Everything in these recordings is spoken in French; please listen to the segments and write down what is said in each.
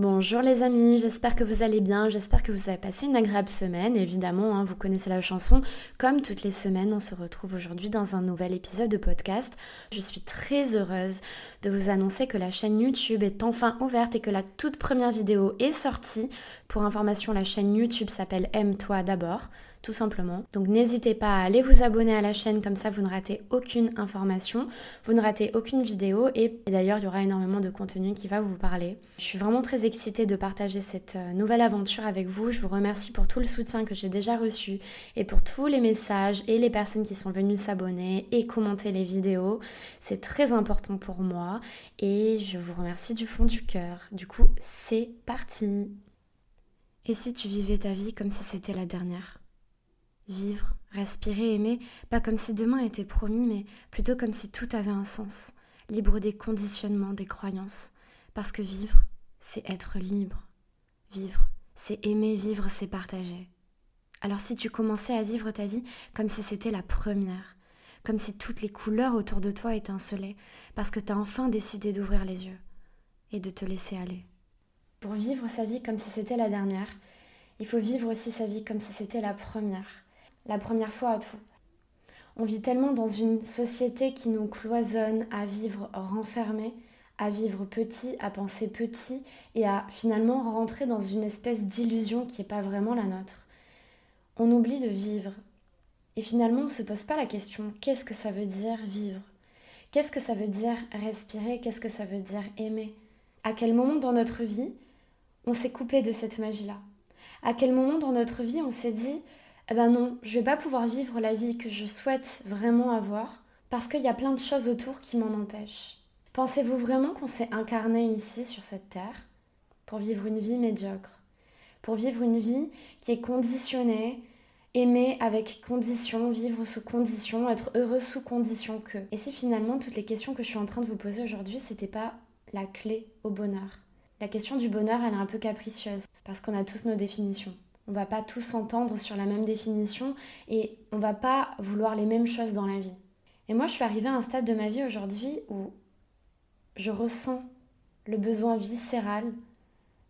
Bonjour les amis, j'espère que vous allez bien, j'espère que vous avez passé une agréable semaine. Évidemment, hein, vous connaissez la chanson. Comme toutes les semaines, on se retrouve aujourd'hui dans un nouvel épisode de podcast. Je suis très heureuse de vous annoncer que la chaîne YouTube est enfin ouverte et que la toute première vidéo est sortie. Pour information, la chaîne YouTube s'appelle Aime-toi d'abord tout simplement. Donc n'hésitez pas à aller vous abonner à la chaîne, comme ça vous ne ratez aucune information, vous ne ratez aucune vidéo et d'ailleurs il y aura énormément de contenu qui va vous parler. Je suis vraiment très excitée de partager cette euh, nouvelle aventure avec vous. Je vous remercie pour tout le soutien que j'ai déjà reçu et pour tous les messages et les personnes qui sont venues s'abonner et commenter les vidéos. C'est très important pour moi et je vous remercie du fond du cœur. Du coup, c'est parti. Et si tu vivais ta vie comme si c'était la dernière? Vivre, respirer, aimer, pas comme si demain était promis, mais plutôt comme si tout avait un sens, libre des conditionnements, des croyances. Parce que vivre, c'est être libre. Vivre, c'est aimer, vivre, c'est partager. Alors si tu commençais à vivre ta vie comme si c'était la première, comme si toutes les couleurs autour de toi étincelaient, parce que tu as enfin décidé d'ouvrir les yeux et de te laisser aller. Pour vivre sa vie comme si c'était la dernière, il faut vivre aussi sa vie comme si c'était la première la première fois à tout. On vit tellement dans une société qui nous cloisonne à vivre renfermé, à vivre petit, à penser petit et à finalement rentrer dans une espèce d'illusion qui n'est pas vraiment la nôtre. On oublie de vivre. Et finalement, on ne se pose pas la question qu'est-ce que ça veut dire vivre? Qu'est-ce que ça veut dire respirer? Qu'est-ce que ça veut dire aimer? À quel moment dans notre vie on s'est coupé de cette magie-là? À quel moment dans notre vie on s'est dit eh ben non, je vais pas pouvoir vivre la vie que je souhaite vraiment avoir parce qu'il y a plein de choses autour qui m'en empêchent. Pensez-vous vraiment qu'on s'est incarné ici sur cette terre pour vivre une vie médiocre, pour vivre une vie qui est conditionnée, aimer avec condition, vivre sous condition, être heureux sous condition que? Et si finalement toutes les questions que je suis en train de vous poser aujourd'hui, c'était pas la clé au bonheur? La question du bonheur, elle est un peu capricieuse parce qu'on a tous nos définitions. On va pas tous s'entendre sur la même définition et on va pas vouloir les mêmes choses dans la vie. Et moi, je suis arrivée à un stade de ma vie aujourd'hui où je ressens le besoin viscéral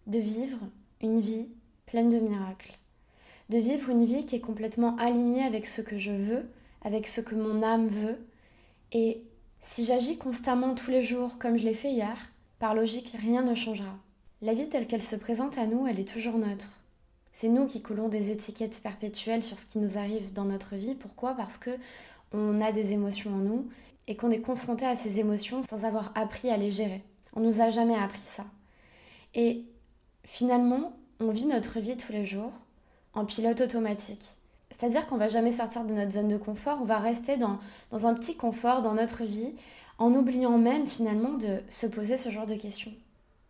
de vivre une vie pleine de miracles. De vivre une vie qui est complètement alignée avec ce que je veux, avec ce que mon âme veut. Et si j'agis constamment tous les jours comme je l'ai fait hier, par logique, rien ne changera. La vie telle qu'elle se présente à nous, elle est toujours neutre. C'est nous qui coulons des étiquettes perpétuelles sur ce qui nous arrive dans notre vie. Pourquoi? Parce que on a des émotions en nous et qu'on est confronté à ces émotions sans avoir appris à les gérer. On nous a jamais appris ça. Et finalement, on vit notre vie tous les jours en pilote automatique. C'est-à-dire qu'on va jamais sortir de notre zone de confort, on va rester dans un petit confort dans notre vie en oubliant même finalement de se poser ce genre de questions.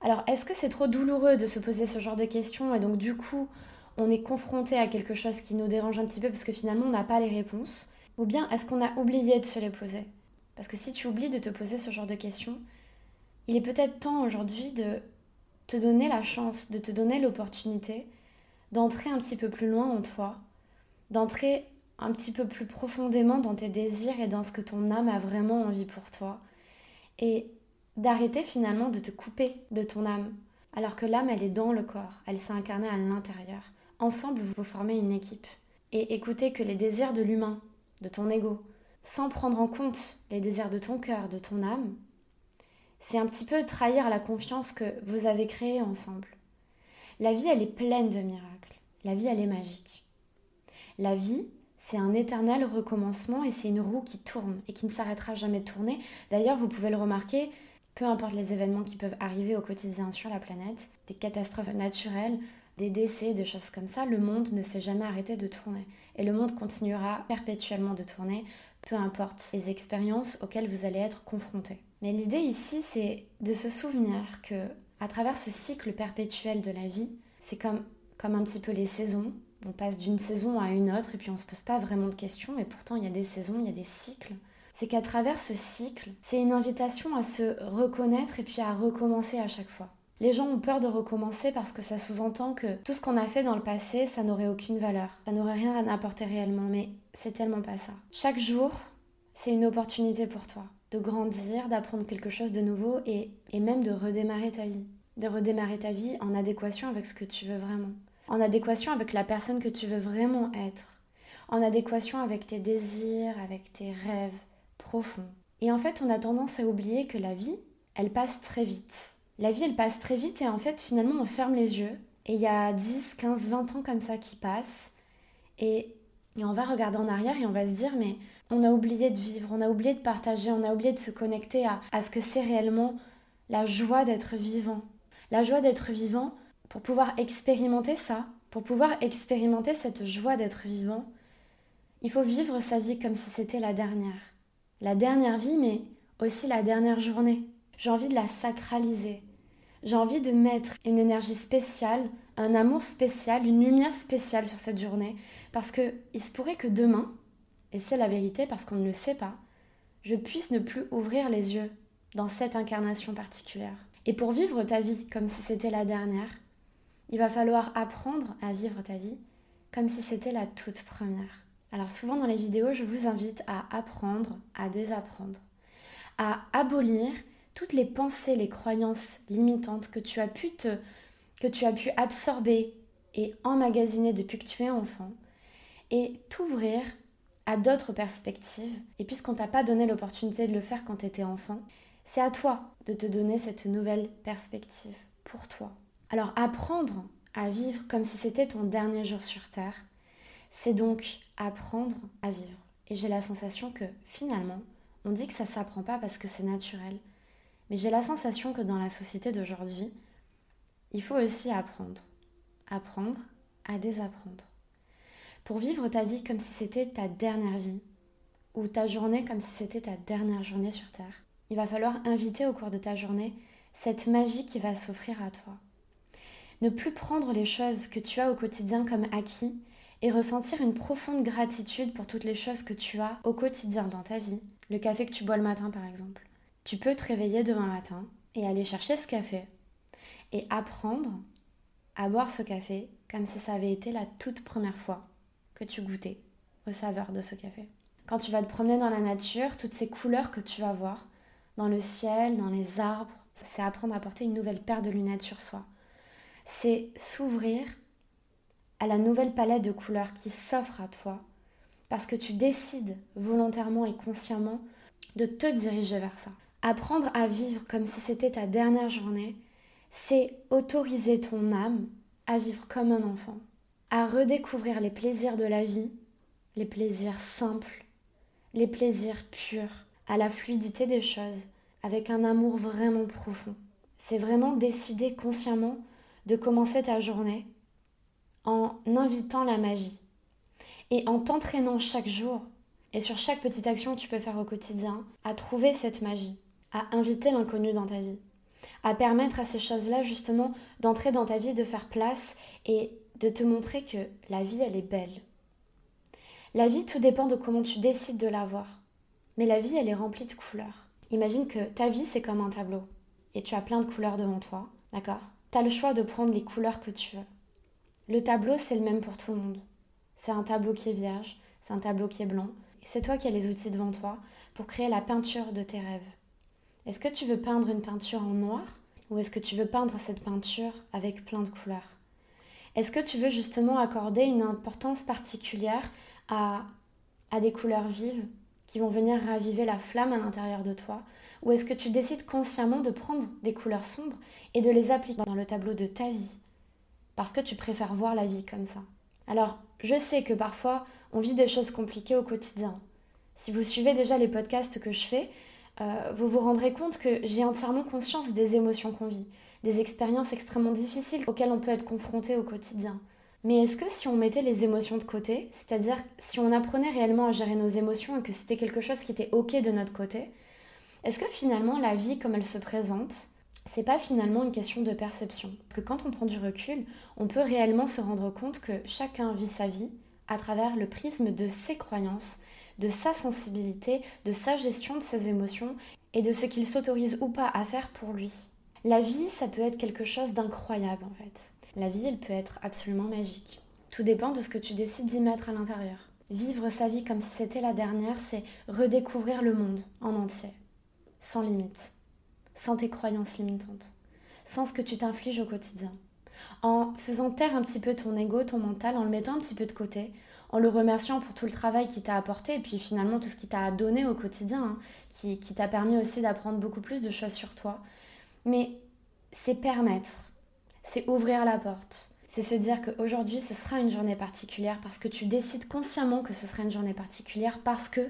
Alors, est-ce que c'est trop douloureux de se poser ce genre de questions et donc du coup, on est confronté à quelque chose qui nous dérange un petit peu parce que finalement on n'a pas les réponses. Ou bien est-ce qu'on a oublié de se les poser? Parce que si tu oublies de te poser ce genre de questions, il est peut-être temps aujourd'hui de te donner la chance, de te donner l'opportunité d'entrer un petit peu plus loin en toi, d'entrer un petit peu plus profondément dans tes désirs et dans ce que ton âme a vraiment envie pour toi, et d'arrêter finalement de te couper de ton âme, alors que l'âme, elle est dans le corps, elle s'est incarnée à l'intérieur. Ensemble, vous formez une équipe. Et écoutez que les désirs de l'humain, de ton ego, sans prendre en compte les désirs de ton cœur, de ton âme, c'est un petit peu trahir la confiance que vous avez créée ensemble. La vie, elle est pleine de miracles. La vie, elle est magique. La vie, c'est un éternel recommencement et c'est une roue qui tourne et qui ne s'arrêtera jamais de tourner. D'ailleurs, vous pouvez le remarquer, peu importe les événements qui peuvent arriver au quotidien sur la planète, des catastrophes naturelles, des décès, des choses comme ça, le monde ne s'est jamais arrêté de tourner. Et le monde continuera perpétuellement de tourner, peu importe les expériences auxquelles vous allez être confrontés. Mais l'idée ici, c'est de se souvenir que, à travers ce cycle perpétuel de la vie, c'est comme, comme un petit peu les saisons. On passe d'une saison à une autre et puis on se pose pas vraiment de questions, mais pourtant il y a des saisons, il y a des cycles. C'est qu'à travers ce cycle, c'est une invitation à se reconnaître et puis à recommencer à chaque fois. Les gens ont peur de recommencer parce que ça sous-entend que tout ce qu'on a fait dans le passé, ça n'aurait aucune valeur. Ça n'aurait rien à apporter réellement, mais c'est tellement pas ça. Chaque jour, c'est une opportunité pour toi de grandir, d'apprendre quelque chose de nouveau et, et même de redémarrer ta vie. de redémarrer ta vie en adéquation avec ce que tu veux vraiment, en adéquation avec la personne que tu veux vraiment être, en adéquation avec tes désirs, avec tes rêves profonds. Et en fait, on a tendance à oublier que la vie, elle passe très vite. La vie, elle passe très vite et en fait, finalement, on ferme les yeux et il y a 10, 15, 20 ans comme ça qui passent et, on va regarder en arrière et on va se dire mais on a oublié de vivre, on a oublié de partager, on a oublié de se connecter à, à ce que c'est réellement la joie d'être vivant. La joie d'être vivant, pour pouvoir expérimenter ça, pour pouvoir expérimenter cette joie d'être vivant, il faut vivre sa vie comme si c'était la dernière. La dernière vie, mais aussi la dernière journée. J'ai envie de la sacraliser. J'ai envie de mettre une énergie spéciale, un amour spécial, une lumière spéciale sur cette journée, parce que il se pourrait que demain, et c'est la vérité parce qu'on ne le sait pas, je puisse ne plus ouvrir les yeux dans cette incarnation particulière. Et pour vivre ta vie comme si c'était la dernière, il va falloir apprendre à vivre ta vie comme si c'était la toute première. Alors souvent dans les vidéos, je vous invite à apprendre, à désapprendre, à abolir toutes les pensées, les croyances limitantes que tu as pu te que tu as pu absorber et emmagasiner depuis que tu es enfant et t'ouvrir à d'autres perspectives. Et puisqu'on t'a pas donné l'opportunité de le faire quand tu étais enfant, c'est à toi de te donner cette nouvelle perspective pour toi. Alors apprendre à vivre comme si c'était ton dernier jour sur Terre, c'est donc apprendre à vivre. Et j'ai la sensation que finalement, on dit que ça s'apprend pas parce que c'est naturel. Mais j'ai la sensation que dans la société d'aujourd'hui, il faut aussi apprendre. Apprendre à désapprendre. Pour vivre ta vie comme si c'était ta dernière vie, ou ta journée comme si c'était ta dernière journée sur Terre, il va falloir inviter au cours de ta journée cette magie qui va s'offrir à toi. Ne plus prendre les choses que tu as au quotidien comme acquis et ressentir une profonde gratitude pour toutes les choses que tu as au quotidien dans ta vie. Le café que tu bois le matin par exemple. Tu peux te réveiller demain matin et aller chercher ce café et apprendre à boire ce café comme si ça avait été la toute première fois que tu goûtais aux saveurs de ce café. Quand tu vas te promener dans la nature, toutes ces couleurs que tu vas voir, dans le ciel, dans les arbres. C'est apprendre à porter une nouvelle paire de lunettes sur soi. C'est s'ouvrir à la nouvelle palette de couleurs qui s'offre à toi parce que tu décides volontairement et consciemment de te diriger vers ça. Apprendre à vivre comme si c'était ta dernière journée, c'est autoriser ton âme à vivre comme un enfant, à redécouvrir les plaisirs de la vie, les plaisirs simples, les plaisirs purs, à la fluidité des choses, avec un amour vraiment profond. C'est vraiment décider consciemment de commencer ta journée en invitant la magie et en t'entraînant chaque jour et sur chaque petite action que tu peux faire au quotidien à trouver cette magie, à inviter l'inconnu dans ta vie, à permettre à ces choses-là justement d'entrer dans ta vie, de faire place et de te montrer que la vie, elle est belle. La vie, tout dépend de comment tu décides de la voir. Mais la vie, elle est remplie de couleurs. Imagine que ta vie, c'est comme un tableau. Et tu as plein de couleurs devant toi, d'accord? Tu as le choix de prendre les couleurs que tu veux. Le tableau, c'est le même pour tout le monde. C'est un tableau qui est vierge, c'est un tableau qui est blanc. C'est toi qui as les outils devant toi pour créer la peinture de tes rêves. Est-ce que tu veux peindre une peinture en noir ou est-ce que tu veux peindre cette peinture avec plein de couleurs? Est-ce que tu veux justement accorder une importance particulière à, à des couleurs vives qui vont venir raviver la flamme à l'intérieur de toi? Ou est-ce que tu décides consciemment de prendre des couleurs sombres et de les appliquer dans le tableau de ta vie? Parce que tu préfères voir la vie comme ça. Alors, je sais que parfois, on vit des choses compliquées au quotidien. Si vous suivez déjà les podcasts que je fais, euh, vous vous rendrez compte que j'ai entièrement conscience des émotions qu'on vit, des expériences extrêmement difficiles auxquelles on peut être confronté au quotidien. Mais est-ce que si on mettait les émotions de côté, c'est-à-dire si on apprenait réellement à gérer nos émotions et que c'était quelque chose qui était ok de notre côté, est-ce que finalement la vie comme elle se présente, c'est pas finalement une question de perception? Parce que quand on prend du recul, on peut réellement se rendre compte que chacun vit sa vie à travers le prisme de ses croyances, de sa sensibilité, de sa gestion de ses émotions et de ce qu'il s'autorise ou pas à faire pour lui. La vie, ça peut être quelque chose d'incroyable en fait. La vie, elle peut être absolument magique. Tout dépend de ce que tu décides d'y mettre à l'intérieur. Vivre sa vie comme si c'était la dernière, c'est redécouvrir le monde en entier, sans limite, sans tes croyances limitantes, sans ce que tu t'infliges au quotidien. En faisant taire un petit peu ton ego, ton mental, en le mettant un petit peu de côté, en le remerciant pour tout le travail qu'il t'a apporté et puis finalement tout ce qu'il t'a donné au quotidien, hein, qui, qui t'a permis aussi d'apprendre beaucoup plus de choses sur toi. Mais c'est permettre, c'est ouvrir la porte, c'est se dire qu'aujourd'hui ce sera une journée particulière parce que tu décides consciemment que ce sera une journée particulière parce que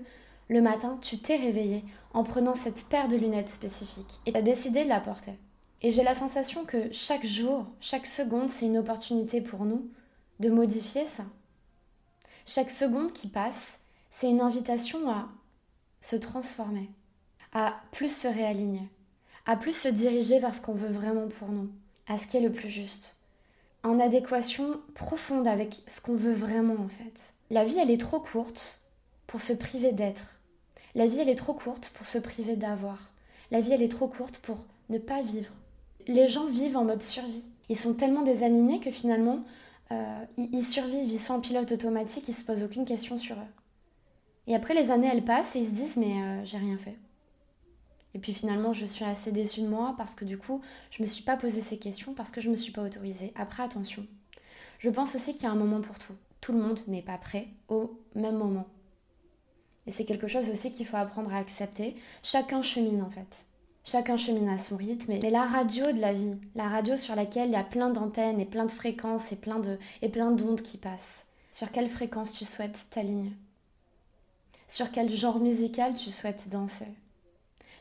le matin tu t'es réveillé en prenant cette paire de lunettes spécifiques et tu as décidé de la porter. Et j'ai la sensation que chaque jour, chaque seconde, c'est une opportunité pour nous de modifier ça. Chaque seconde qui passe, c'est une invitation à se transformer, à plus se réaligner, à plus se diriger vers ce qu'on veut vraiment pour nous, à ce qui est le plus juste, en adéquation profonde avec ce qu'on veut vraiment en fait. La vie, elle est trop courte pour se priver d'être. La vie, elle est trop courte pour se priver d'avoir. La vie, elle est trop courte pour ne pas vivre les gens vivent en mode survie. Ils sont tellement désalignés que finalement, euh, ils, survivent, ils sont en pilote automatique, ils se posent aucune question sur eux. Et après, les années, elles passent et ils se disent, mais euh, j'ai rien fait. Et puis finalement, je suis assez déçue de moi parce que du coup, je me suis pas posé ces questions parce que je me suis pas autorisée. Après, attention. Je pense aussi qu'il y a un moment pour tout. Tout le monde n'est pas prêt au même moment. Et c'est quelque chose aussi qu'il faut apprendre à accepter. Chacun chemine en fait. Chacun chemine à son rythme. Mais la radio de la vie, la radio sur laquelle il y a plein d'antennes et plein de fréquences et plein de et plein d'ondes qui passent. Sur quelle fréquence tu souhaites t'aligner? Sur quel genre musical tu souhaites danser?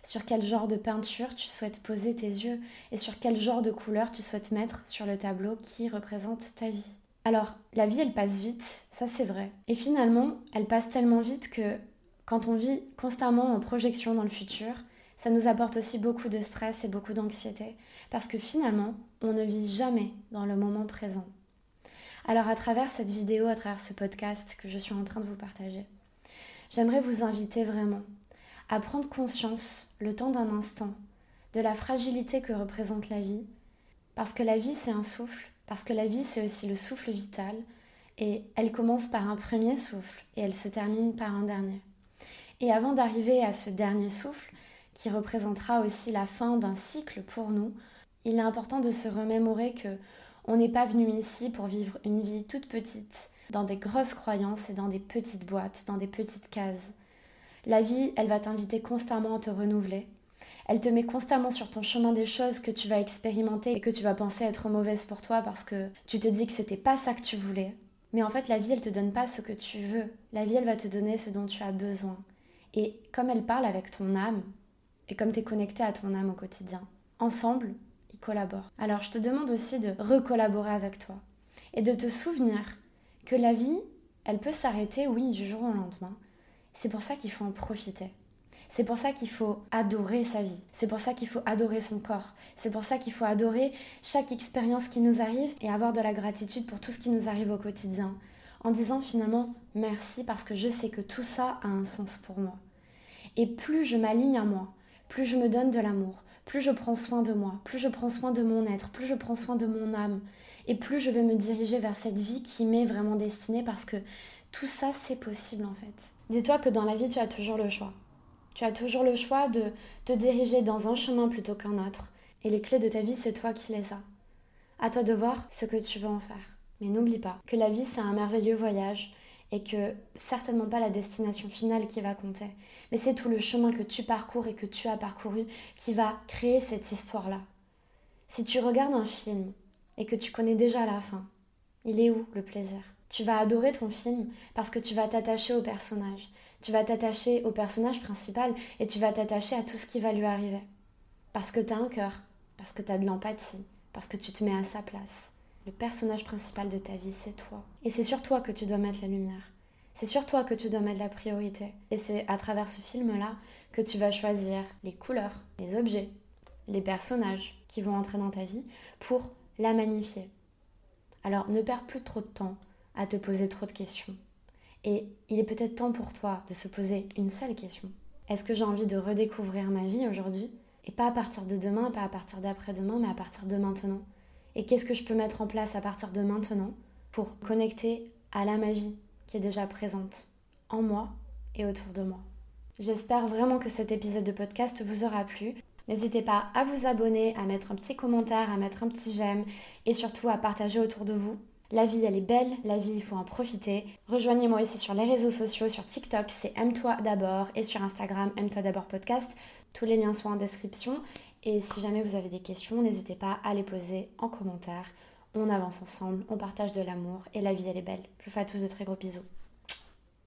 Sur quel genre de peinture tu souhaites poser tes yeux? Et sur quel genre de couleur tu souhaites mettre sur le tableau qui représente ta vie? Alors, la vie, elle passe vite, ça c'est vrai. Et finalement, elle passe tellement vite que quand on vit constamment en projection dans le futur, ça nous apporte aussi beaucoup de stress et beaucoup d'anxiété, parce que finalement, on ne vit jamais dans le moment présent. Alors à travers cette vidéo, à travers ce podcast que je suis en train de vous partager, j'aimerais vous inviter vraiment à prendre conscience, le temps d'un instant, de la fragilité que représente la vie, parce que la vie c'est un souffle, parce que la vie c'est aussi le souffle vital, et elle commence par un premier souffle et elle se termine par un dernier. Et avant d'arriver à ce dernier souffle, qui représentera aussi la fin d'un cycle pour nous, il est important de se remémorer que on n'est pas venu ici pour vivre une vie toute petite, dans des grosses croyances et dans des petites boîtes, dans des petites cases. La vie, elle va t'inviter constamment à te renouveler. Elle te met constamment sur ton chemin des choses que tu vas expérimenter et que tu vas penser être mauvaises pour toi parce que tu te dis que c'était pas ça que tu voulais. Mais en fait, la vie, elle te donne pas ce que tu veux. La vie, elle va te donner ce dont tu as besoin. Et comme elle parle avec ton âme, et comme tu es connecté à ton âme au quotidien. Ensemble, ils collaborent. Alors je te demande aussi de recollaborer avec toi et de te souvenir que la vie, elle peut s'arrêter, oui, du jour au lendemain. C'est pour ça qu'il faut en profiter. C'est pour ça qu'il faut adorer sa vie. C'est pour ça qu'il faut adorer son corps. C'est pour ça qu'il faut adorer chaque expérience qui nous arrive et avoir de la gratitude pour tout ce qui nous arrive au quotidien. En disant finalement merci parce que je sais que tout ça a un sens pour moi. Et plus je m'aligne à moi, plus je me donne de l'amour, plus je prends soin de moi, plus je prends soin de mon être, plus je prends soin de mon âme, et plus je vais me diriger vers cette vie qui m'est vraiment destinée parce que tout ça c'est possible en fait. Dis-toi que dans la vie tu as toujours le choix. Tu as toujours le choix de te diriger dans un chemin plutôt qu'un autre. Et les clés de ta vie, c'est toi qui les as. À toi de voir ce que tu veux en faire. Mais n'oublie pas que la vie, c'est un merveilleux voyage et que certainement pas la destination finale qui va compter, mais c'est tout le chemin que tu parcours et que tu as parcouru qui va créer cette histoire-là. Si tu regardes un film et que tu connais déjà la fin, il est où le plaisir? Tu vas adorer ton film parce que tu vas t'attacher au personnage, tu vas t'attacher au personnage principal et tu vas t'attacher à tout ce qui va lui arriver. Parce que tu as un cœur, parce que tu as de l'empathie, parce que tu te mets à sa place. Le personnage principal de ta vie, c'est toi. Et c'est sur toi que tu dois mettre la lumière. C'est sur toi que tu dois mettre la priorité. Et c'est à travers ce film-là que tu vas choisir les couleurs, les objets, les personnages qui vont entrer dans ta vie pour la magnifier. Alors ne perds plus trop de temps à te poser trop de questions. Et il est peut-être temps pour toi de se poser une seule question. Est-ce que j'ai envie de redécouvrir ma vie aujourd'hui? Et pas à partir de demain, pas à partir d'après-demain, mais à partir de maintenant et qu'est-ce que je peux mettre en place à partir de maintenant pour connecter à la magie qui est déjà présente en moi et autour de moi. J'espère vraiment que cet épisode de podcast vous aura plu. N'hésitez pas à vous abonner, à mettre un petit commentaire, à mettre un petit j'aime et surtout à partager autour de vous. La vie, elle est belle, la vie, il faut en profiter. Rejoignez-moi aussi sur les réseaux sociaux, sur TikTok, c'est Aime-toi d'abord, et sur Instagram, Aime-toi d'abord podcast. Tous les liens sont en description. Et si jamais vous avez des questions, n'hésitez pas à les poser en commentaire. On avance ensemble, on partage de l'amour, et la vie, elle est belle. Je vous fais à tous de très gros bisous.